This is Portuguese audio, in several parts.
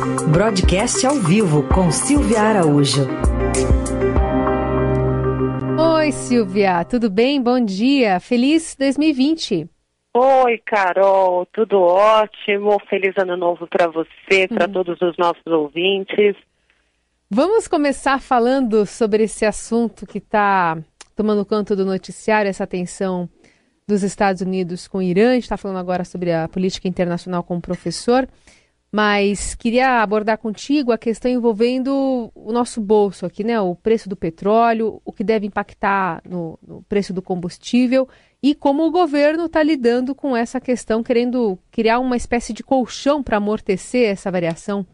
Broadcast ao vivo com Silvia Araújo. Oi, Silvia, tudo bem? Bom dia. Feliz 2020. Oi, Carol, tudo ótimo. Feliz ano novo para você, para uhum. todos os nossos ouvintes. Vamos começar falando sobre esse assunto que está tomando conta do noticiário, essa tensão dos Estados Unidos com o Irã. A gente está falando agora sobre a política internacional com o professor, mas queria abordar contigo a questão envolvendo o nosso bolso aqui, né? O preço do petróleo, o que deve impactar no, no preço do combustível e como o governo está lidando com essa questão, querendo criar uma espécie de colchão para amortecer essa variação.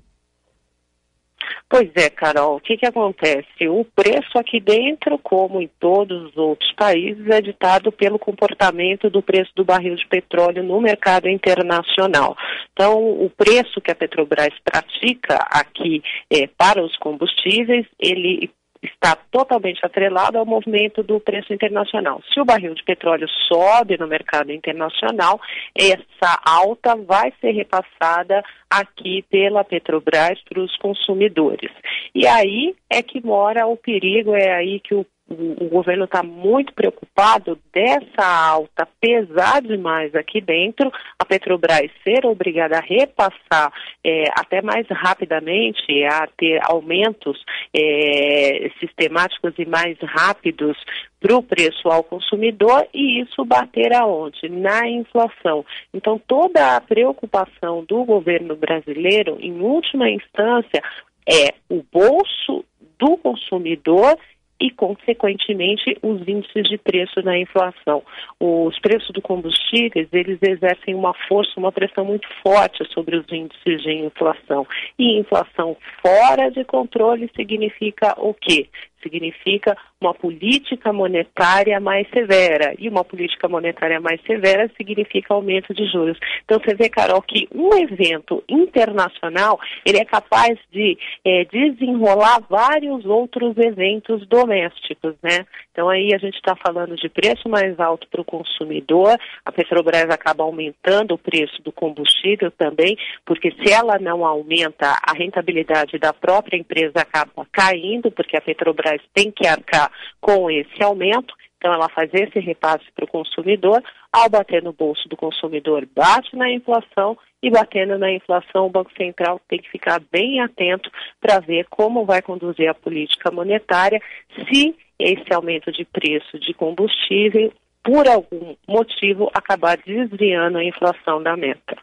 Pois é, Carol, o que, que acontece? O preço aqui dentro, como em todos os outros países, é ditado pelo comportamento do preço do barril de petróleo no mercado internacional. Então, o preço que a Petrobras pratica aqui é, para os combustíveis, ele está totalmente atrelado ao movimento do preço internacional. Se o barril de petróleo sobe no mercado internacional, essa alta vai ser repassada aqui pela Petrobras para os consumidores. E aí é que mora o perigo, é aí que o o, governo está muito preocupado dessa alta pesar demais aqui dentro, a Petrobras ser obrigada a repassar é, até mais rapidamente, a ter aumentos é, sistemáticos e mais rápidos para o preço ao consumidor e isso bater aonde? Na inflação. Então, toda a preocupação do governo brasileiro, em última instância, é o bolso do consumidor e, consequentemente, os índices de preço na inflação. Os preços do combustíveis, eles exercem uma força, uma pressão muito forte sobre os índices de inflação. E inflação fora de controle significa o quê? Significa uma política monetária mais severa. E uma política monetária mais severa significa aumento de juros. Então você vê, Carol, que um evento internacional ele é capaz de é, desenrolar vários outros eventos domésticos, né? Então aí a gente está falando de preço mais alto para o consumidor, a Petrobras acaba aumentando o preço do combustível também, porque se ela não aumenta, a rentabilidade da própria empresa acaba caindo, porque a Petrobras tem que arcar com esse aumento, então ela faz esse repasse para o consumidor, ao bater no bolso do consumidor, bate na inflação. E batendo na inflação, o Banco Central tem que ficar bem atento para ver como vai conduzir a política monetária. Se esse aumento de preço de combustível, por algum motivo, acabar desviando a inflação da meta.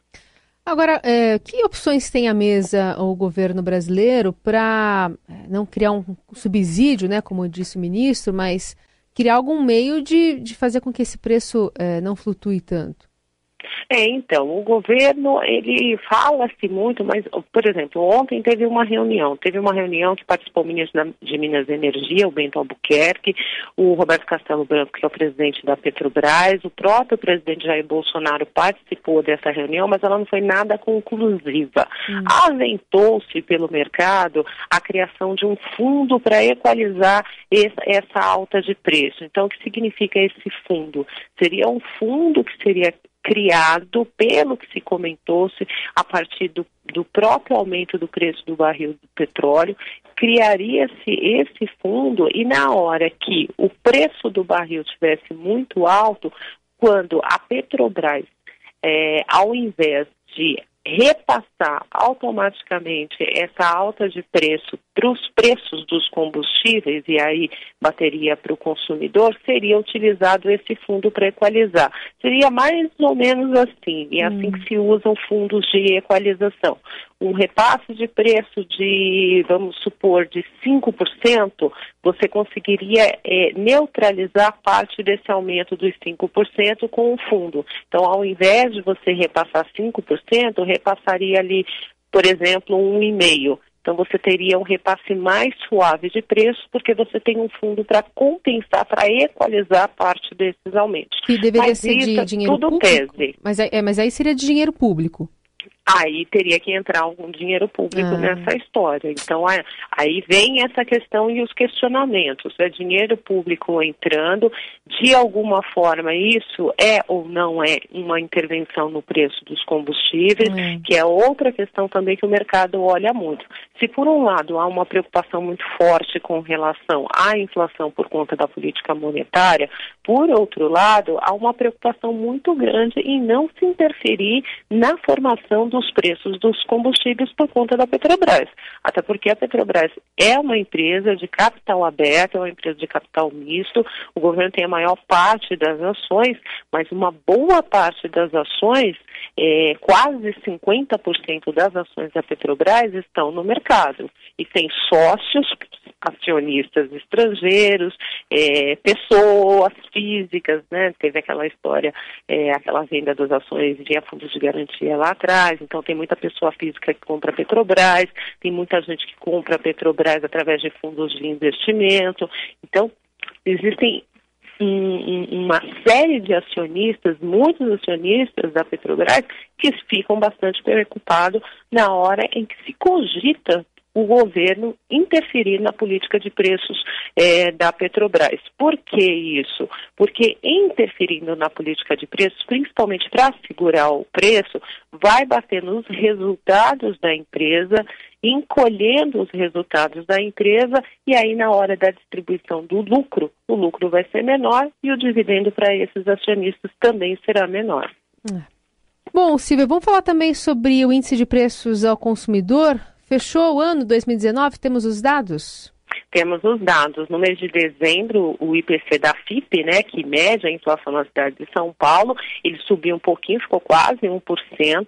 Agora, é, que opções tem a mesa o governo brasileiro para é, não criar um subsídio, né, como disse o ministro, mas criar algum meio de, de fazer com que esse preço é, não flutue tanto? É, então, o governo, ele fala-se muito, mas, por exemplo, ontem teve uma reunião, teve uma reunião que participou o ministro de Minas e Energia, o Bento Albuquerque, o Roberto Castelo Branco, que é o presidente da Petrobras, o próprio presidente Jair Bolsonaro participou dessa reunião, mas ela não foi nada conclusiva. Hum. Aventou-se pelo mercado a criação de um fundo para equalizar essa, essa alta de preço. Então, o que significa esse fundo? Seria um fundo que seria criado, pelo que se comentou-se, a partir do, do próprio aumento do preço do barril do petróleo, criaria-se esse fundo e na hora que o preço do barril estivesse muito alto, quando a Petrobras, é, ao invés de repassar automaticamente essa alta de preço para os preços dos combustíveis e aí bateria para o consumidor, seria utilizado esse fundo para equalizar. Seria mais ou menos assim, e é assim que se usam fundos de equalização. Um repasse de preço de, vamos supor, de 5%, você conseguiria é, neutralizar parte desse aumento dos 5% com o fundo. Então, ao invés de você repassar 5%, repassaria ali, por exemplo, um e meio. Então você teria um repasse mais suave de preço, porque você tem um fundo para compensar, para equalizar parte desses aumentos. Que deveria mas ser de dinheiro tudo público. Tese. Mas, é, mas aí seria de dinheiro público. Aí teria que entrar algum dinheiro público ah. nessa história. Então, aí vem essa questão e os questionamentos. É dinheiro público entrando, de alguma forma isso é ou não é uma intervenção no preço dos combustíveis, hum. que é outra questão também que o mercado olha muito. Se por um lado há uma preocupação muito forte com relação à inflação por conta da política monetária, por outro lado, há uma preocupação muito grande em não se interferir na formação dos preços dos combustíveis por conta da Petrobras. Até porque a Petrobras é uma empresa de capital aberto, é uma empresa de capital misto, o governo tem a maior parte das ações, mas uma boa parte das ações, é, quase 50% das ações da Petrobras estão no mercado e tem sócios acionistas estrangeiros, é, pessoas físicas, né? Teve aquela história, é, aquela venda das ações via fundos de garantia lá atrás, então tem muita pessoa física que compra Petrobras, tem muita gente que compra Petrobras através de fundos de investimento. Então, existem uma série de acionistas, muitos acionistas da Petrobras, que ficam bastante preocupados na hora em que se cogita o governo interferir na política de preços é, da Petrobras. Por que isso? Porque interferindo na política de preços, principalmente para segurar o preço, vai bater nos resultados da empresa, encolhendo os resultados da empresa e aí na hora da distribuição do lucro, o lucro vai ser menor e o dividendo para esses acionistas também será menor. É. Bom, Silvia, vamos falar também sobre o índice de preços ao consumidor. Fechou o ano 2019, temos os dados? Temos os dados. No mês de dezembro, o IPC da FIP, né, que mede a inflação na cidade de São Paulo, ele subiu um pouquinho, ficou quase 1%,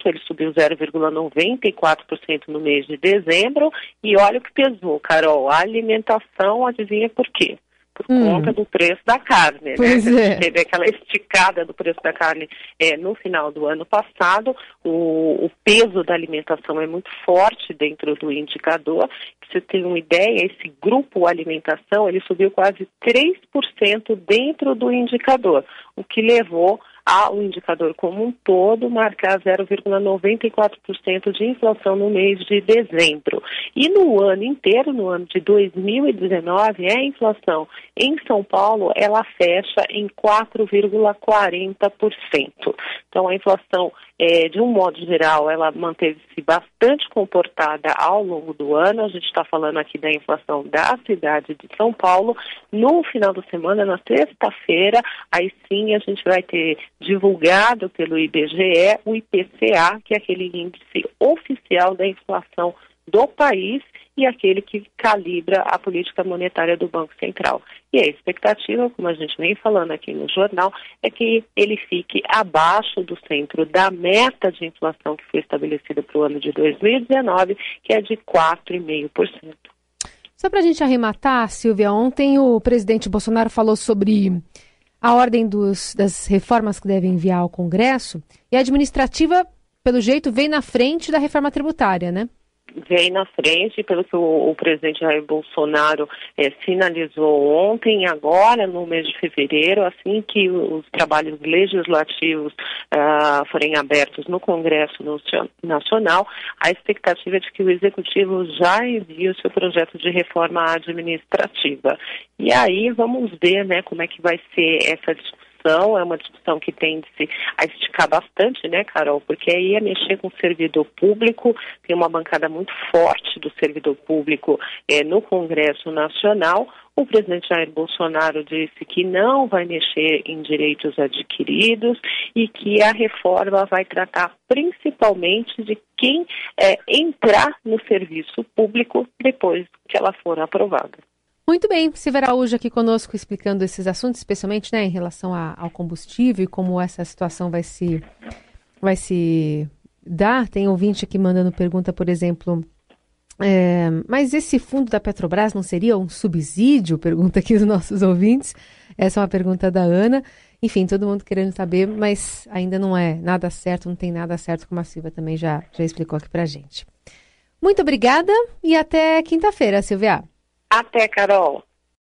ele subiu 0,94% no mês de dezembro. E olha o que pesou, Carol, a alimentação, adivinha por quê? Por hum. conta do preço da carne. Né? Pois é. Teve aquela esticada do preço da carne é, no final do ano passado. O, o, peso da alimentação é muito forte dentro do indicador. Pra você ter uma ideia, esse grupo alimentação ele subiu quase 3% dentro do indicador, o que levou ao indicador como um todo marcar 0,94% de inflação no mês de dezembro. E no ano inteiro, no ano de 2019, a inflação em São Paulo, ela fecha em 4,40%. Então, a inflação, é, de um modo geral, ela manteve-se bastante comportada ao longo do ano. A gente está falando aqui da inflação da cidade de São Paulo. No final da semana, na sexta-feira, aí sim a gente vai ter divulgado pelo IBGE o IPCA, que é aquele índice oficial da inflação do país e aquele que calibra a política monetária do Banco Central. E a expectativa, como a gente vem falando aqui no jornal, é que ele fique abaixo do centro da meta de inflação que foi estabelecida para o ano de 2019, que é de 4,5%. Só para a gente arrematar, Silvia, ontem o presidente Bolsonaro falou sobre a ordem dos, das reformas que devem enviar ao Congresso e a administrativa, pelo jeito, vem na frente da reforma tributária, né? Vem na frente, pelo que o, o presidente Jair Bolsonaro é, sinalizou ontem, agora no mês de fevereiro, assim que os trabalhos legislativos uh, forem abertos no Congresso Nacional, a expectativa é de que o Executivo já envie o seu projeto de reforma administrativa. E aí vamos ver né, como é que vai ser essa discussão discussão, é uma discussão que tende a esticar bastante, né, Carol? Porque aí é mexer com o servidor público, tem uma bancada muito forte do servidor público é, no Congresso Nacional. O presidente Jair Bolsonaro disse que não vai mexer em direitos adquiridos e que a reforma vai tratar principalmente de quem é, entrar no serviço público depois que ela for aprovada. Muito bem, Silvia Araújo aqui conosco explicando esses assuntos, especialmente né, em relação a, ao combustível e como essa situação vai se, vai se dar. Tem ouvinte aqui mandando pergunta, por exemplo, é, mas esse fundo da Petrobras não seria um subsídio? Pergunta aqui os nossos ouvintes. Essa é uma pergunta da Ana. Enfim, todo mundo querendo saber, mas ainda não é nada certo, não tem nada certo, como a Silvia também já, já explicou aqui pra gente. Muito obrigada e até quinta-feira, Silvia. Até, Carol.